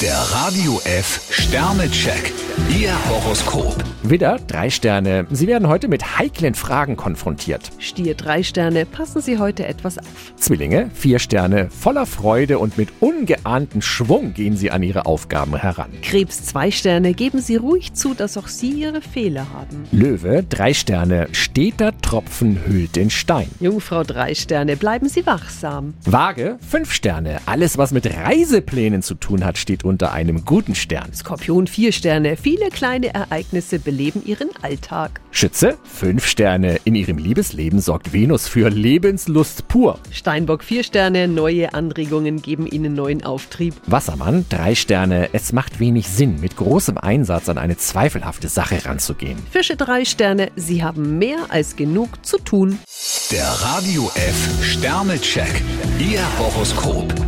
Der Radio F Sternecheck. Ihr Horoskop. Widder, drei Sterne. Sie werden heute mit heiklen Fragen konfrontiert. Stier drei Sterne, passen Sie heute etwas auf. Zwillinge, vier Sterne. Voller Freude und mit ungeahntem Schwung gehen Sie an Ihre Aufgaben heran. Krebs zwei Sterne, geben Sie ruhig zu, dass auch Sie Ihre Fehler haben. Löwe, drei Sterne. Steter Tropfen hüllt den Stein. Jungfrau drei Sterne, bleiben Sie wachsam. Waage, fünf Sterne. Alles, was mit Reiseplänen zu tun hat, steht unter einem guten Stern. Skorpion vier Sterne, viele kleine Ereignisse beleben Ihren Alltag. Schütze, fünf Sterne. In Ihrem Liebesleben sorgt Venus für Lebenslust pur. Steinbock vier Sterne, neue Anregungen geben Ihnen neuen Auftrieb. Wassermann, drei Sterne. Es macht wenig Sinn, mit großem Einsatz an eine zweifelhafte Sache ranzugehen. Fische drei Sterne, Sie haben mehr als genug zu tun. Der Radio F Sternecheck. Ihr Horoskop.